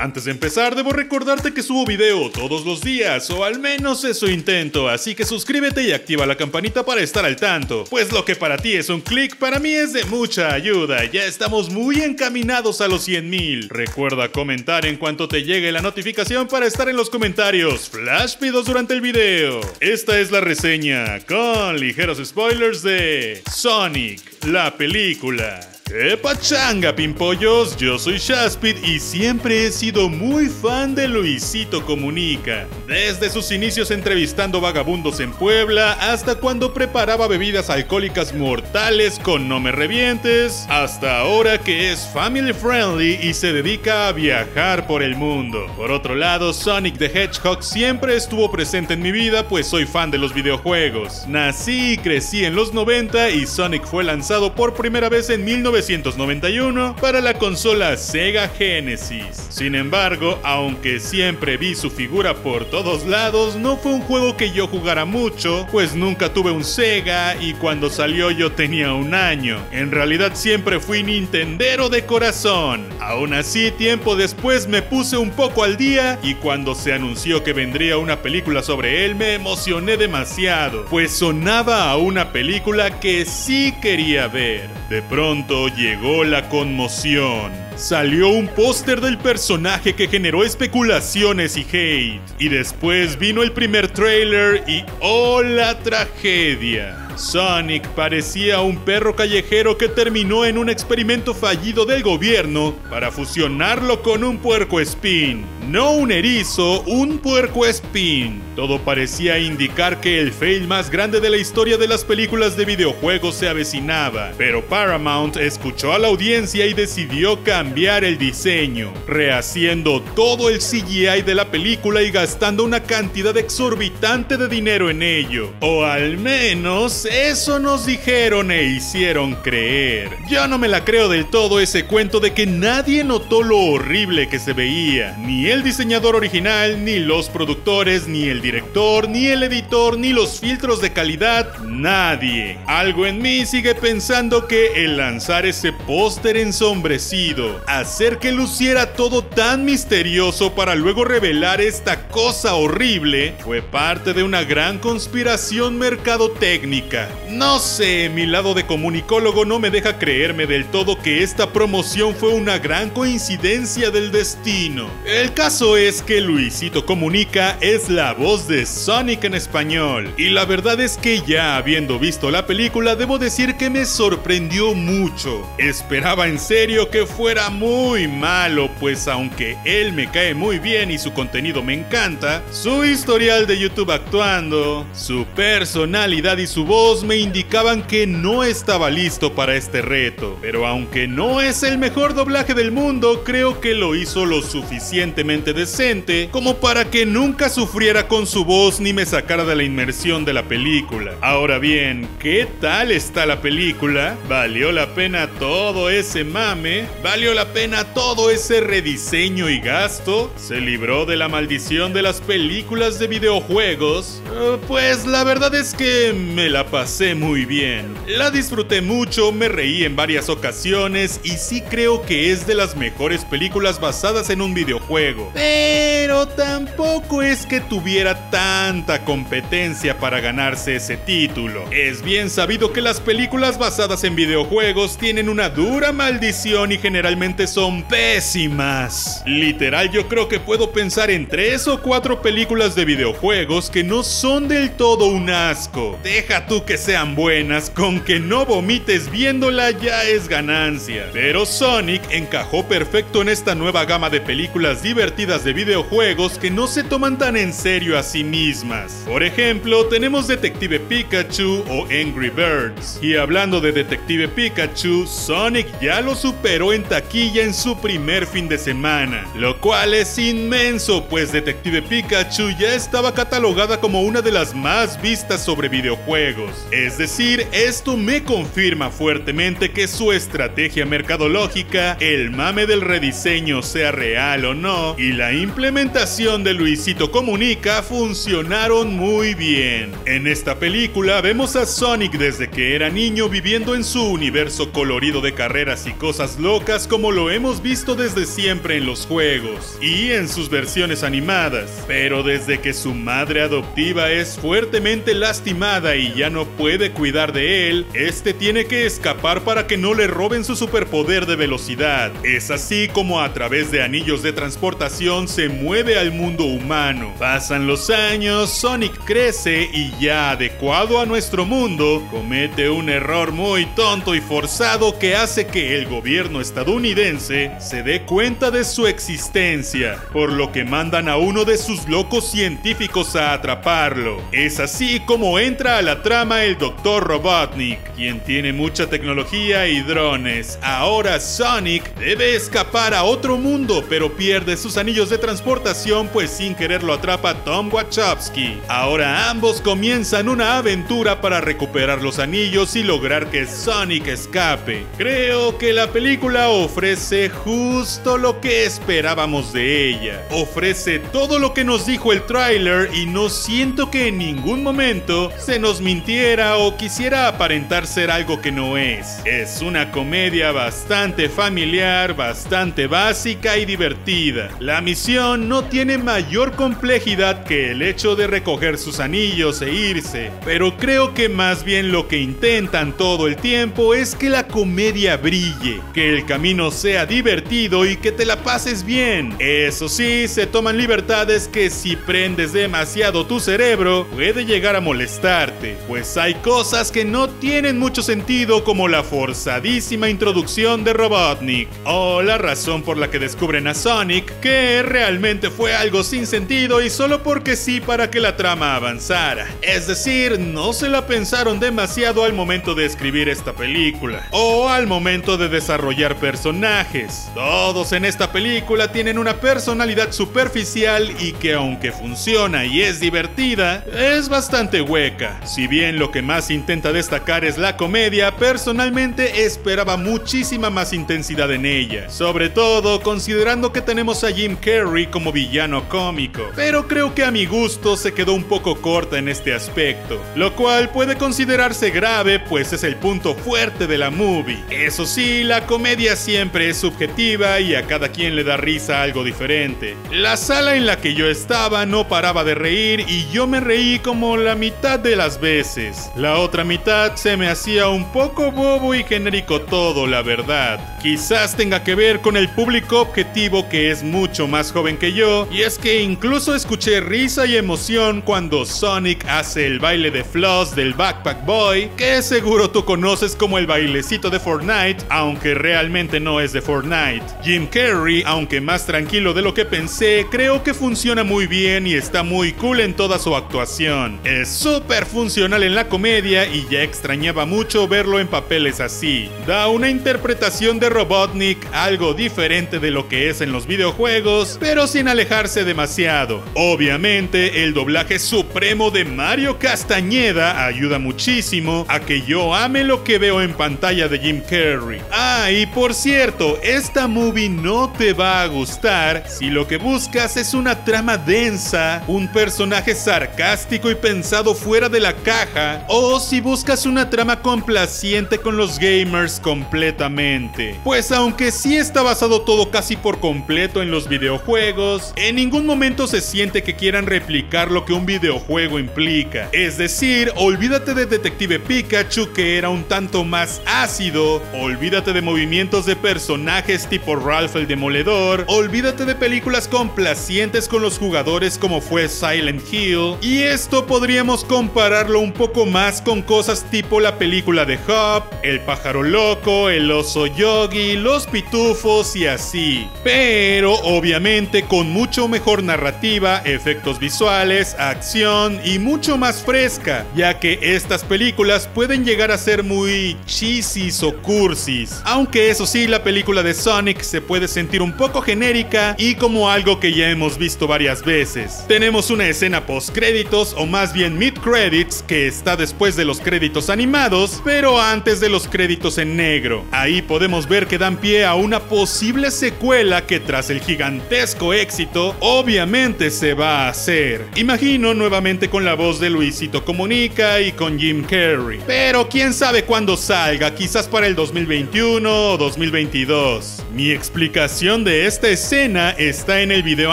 Antes de empezar, debo recordarte que subo video todos los días, o al menos eso intento, así que suscríbete y activa la campanita para estar al tanto, pues lo que para ti es un clic, para mí es de mucha ayuda, ya estamos muy encaminados a los 100.000. Recuerda comentar en cuanto te llegue la notificación para estar en los comentarios flash pidos durante el video. Esta es la reseña, con ligeros spoilers de Sonic, la película. ¡Qué pachanga, pimpollos! Yo soy Shaspid y siempre he sido muy fan de Luisito Comunica. Desde sus inicios entrevistando vagabundos en Puebla hasta cuando preparaba bebidas alcohólicas mortales con No Me Revientes, hasta ahora que es family friendly y se dedica a viajar por el mundo. Por otro lado, Sonic the Hedgehog siempre estuvo presente en mi vida pues soy fan de los videojuegos. Nací y crecí en los 90 y Sonic fue lanzado por primera vez en 1990 1991 para la consola Sega Genesis. Sin embargo, aunque siempre vi su figura por todos lados, no fue un juego que yo jugara mucho, pues nunca tuve un Sega y cuando salió yo tenía un año. En realidad siempre fui Nintendero de corazón. Aún así, tiempo después me puse un poco al día y cuando se anunció que vendría una película sobre él me emocioné demasiado, pues sonaba a una película que sí quería ver. De pronto llegó la conmoción. Salió un póster del personaje que generó especulaciones y hate. Y después vino el primer trailer y ¡oh la tragedia! Sonic parecía un perro callejero que terminó en un experimento fallido del gobierno para fusionarlo con un puerco espín. No un erizo, un puerco espín. Todo parecía indicar que el fail más grande de la historia de las películas de videojuegos se avecinaba, pero Paramount escuchó a la audiencia y decidió cambiar el diseño, rehaciendo todo el CGI de la película y gastando una cantidad exorbitante de dinero en ello. O al menos eso nos dijeron e hicieron creer. Yo no me la creo del todo ese cuento de que nadie notó lo horrible que se veía. Ni el diseñador original, ni los productores, ni el director, ni el editor, ni los filtros de calidad, nadie. Algo en mí sigue pensando que el lanzar ese póster ensombrecido, hacer que luciera todo tan misterioso para luego revelar esta cosa horrible, fue parte de una gran conspiración mercadotécnica no sé, mi lado de comunicólogo no me deja creerme del todo que esta promoción fue una gran coincidencia del destino. El caso es que Luisito Comunica es la voz de Sonic en español. Y la verdad es que ya habiendo visto la película, debo decir que me sorprendió mucho. Esperaba en serio que fuera muy malo, pues aunque él me cae muy bien y su contenido me encanta, su historial de YouTube actuando, su personalidad y su voz me indicaban que no estaba listo para este reto, pero aunque no es el mejor doblaje del mundo, creo que lo hizo lo suficientemente decente como para que nunca sufriera con su voz ni me sacara de la inmersión de la película. Ahora bien, ¿qué tal está la película? ¿Valió la pena todo ese mame? ¿Valió la pena todo ese rediseño y gasto? ¿Se libró de la maldición de las películas de videojuegos? Uh, pues la verdad es que me la pasé muy bien. La disfruté mucho, me reí en varias ocasiones y sí creo que es de las mejores películas basadas en un videojuego. Pero tampoco es que tuviera tanta competencia para ganarse ese título. Es bien sabido que las películas basadas en videojuegos tienen una dura maldición y generalmente son pésimas. Literal yo creo que puedo pensar en tres o cuatro películas de videojuegos que no son del todo un asco. Deja tú que sean buenas, con que no vomites viéndola ya es ganancia. Pero Sonic encajó perfecto en esta nueva gama de películas divertidas de videojuegos que no se toman tan en serio a sí mismas. Por ejemplo, tenemos Detective Pikachu o Angry Birds. Y hablando de Detective Pikachu, Sonic ya lo superó en taquilla en su primer fin de semana, lo cual es inmenso, pues Detective Pikachu ya estaba catalogada como una de las más vistas sobre videojuegos. Es decir, esto me confirma fuertemente que su estrategia mercadológica, el mame del rediseño sea real o no, y la implementación de Luisito Comunica funcionaron muy bien. En esta película vemos a Sonic desde que era niño viviendo en su universo colorido de carreras y cosas locas como lo hemos visto desde siempre en los juegos y en sus versiones animadas, pero desde que su madre adoptiva es fuertemente lastimada y ya no puede cuidar de él, este tiene que escapar para que no le roben su superpoder de velocidad. Es así como a través de anillos de transportación se mueve al mundo humano. Pasan los años, Sonic crece y ya adecuado a nuestro mundo, comete un error muy tonto y forzado que hace que el gobierno estadounidense se dé cuenta de su existencia, por lo que mandan a uno de sus locos científicos a atraparlo. Es así como entra a la trama el Dr. Robotnik, quien tiene mucha tecnología y drones. Ahora Sonic debe escapar a otro mundo, pero pierde sus anillos de transportación pues sin querer lo atrapa Tom Wachowski. Ahora ambos comienzan una aventura para recuperar los anillos y lograr que Sonic escape. Creo que la película ofrece justo lo que esperábamos de ella. Ofrece todo lo que nos dijo el tráiler y no siento que en ningún momento se nos mintiera o quisiera aparentar ser algo que no es. Es una comedia bastante familiar, bastante básica y divertida. La misión no tiene mayor complejidad que el hecho de recoger sus anillos e irse, pero creo que más bien lo que intentan todo el tiempo es que la comedia brille, que el camino sea divertido y que te la pases bien. Eso sí, se toman libertades que si prendes demasiado tu cerebro puede llegar a molestarte, pues hay cosas que no tienen mucho sentido como la forzadísima introducción de Robotnik o la razón por la que descubren a Sonic, que realmente fue algo sin sentido y solo porque sí para que la trama avanzara. Es decir, no se la pensaron demasiado al momento de escribir esta película o al momento de desarrollar personajes. Todos en esta película tienen una personalidad superficial y que aunque funciona y es divertida, es bastante hueca. Si bien lo que más intenta destacar es la comedia, personalmente esperaba muchísima más intensidad en ella, sobre todo considerando que tenemos a Jim Carrey como villano cómico, pero creo que a mi gusto se quedó un poco corta en este aspecto, lo cual puede considerarse grave pues es el punto fuerte de la movie. Eso sí, la comedia siempre es subjetiva y a cada quien le da risa algo diferente. La sala en la que yo estaba no paraba de reír y yo me reí como la mitad de las veces. La otra mitad se me hacía un poco bobo y genérico todo, la verdad. Quizás tenga que ver con el público objetivo que es mucho más joven que yo, y es que incluso escuché risa y emoción cuando Sonic hace el baile de Floss del Backpack Boy, que seguro tú conoces como el bailecito de Fortnite, aunque realmente no es de Fortnite. Jim Carrey, aunque más tranquilo de lo que pensé, creo que funciona muy bien y está muy cool en toda su actuación. Es súper funcional en la comedia y ya extrañaba mucho verlo en papeles así. Da una interpretación de Robotnik algo diferente de lo que es en los videojuegos, pero sin alejarse demasiado. Obviamente, el doblaje supremo de Mario Castañeda ayuda muchísimo a que yo ame lo que veo en pantalla de Jim Carrey. Ah, y por cierto, esta movie no te va a gustar si lo que buscas es una trama densa, un personaje sarcástico y pensado fuera de la caja, o si buscas una trama complaciente con los gamers completamente. Pues aunque sí está basado todo casi por completo en los videojuegos, en ningún momento se siente que quieran replicar lo que un videojuego implica. Es decir, olvídate de Detective Pikachu que era un tanto más ácido, olvídate de movimientos de personajes tipo Ralph el Demoledor, olvídate de películas complacientes con los jugadores como fue Silent Hill, y esto podríamos compararlo un poco más con cosas tipo la película de Hop, El pájaro loco, El oso yogi, Los pitufos y así. Pero obviamente con mucho mejor narrativa, efectos visuales, acción y mucho más fresca, ya que estas películas pueden llegar a ser muy cheesy hizo cursis. Aunque eso sí, la película de Sonic se puede sentir un poco genérica y como algo que ya hemos visto varias veces. Tenemos una escena post créditos o más bien mid credits que está después de los créditos animados, pero antes de los créditos en negro. Ahí podemos ver que dan pie a una posible secuela que tras el gigantesco éxito, obviamente se va a hacer. Imagino nuevamente con la voz de Luisito Comunica y con Jim Carrey. Pero quién sabe cuándo salga, quizás para el 2021 o 2022. Mi explicación de esta escena está en el video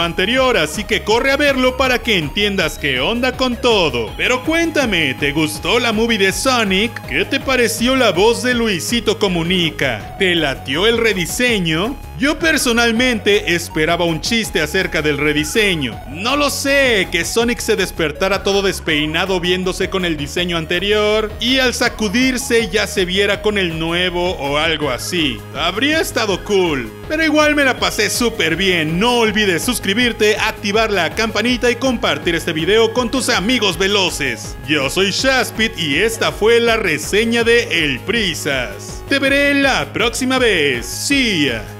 anterior, así que corre a verlo para que entiendas qué onda con todo. Pero cuéntame, ¿te gustó la movie de Sonic? ¿Qué te pareció la voz de Luisito Comunica? ¿Te latió el rediseño? Yo personalmente esperaba un chiste acerca del rediseño. No lo sé, que Sonic se despertara todo despeinado viéndose con el diseño anterior y al sacudirse ya se viera con el nuevo o algo así. Habría estado cool. Pero igual me la pasé súper bien. No olvides suscribirte, activar la campanita y compartir este video con tus amigos veloces. Yo soy Shaspit y esta fue la reseña de El Prisas. Te veré la próxima vez. See ya.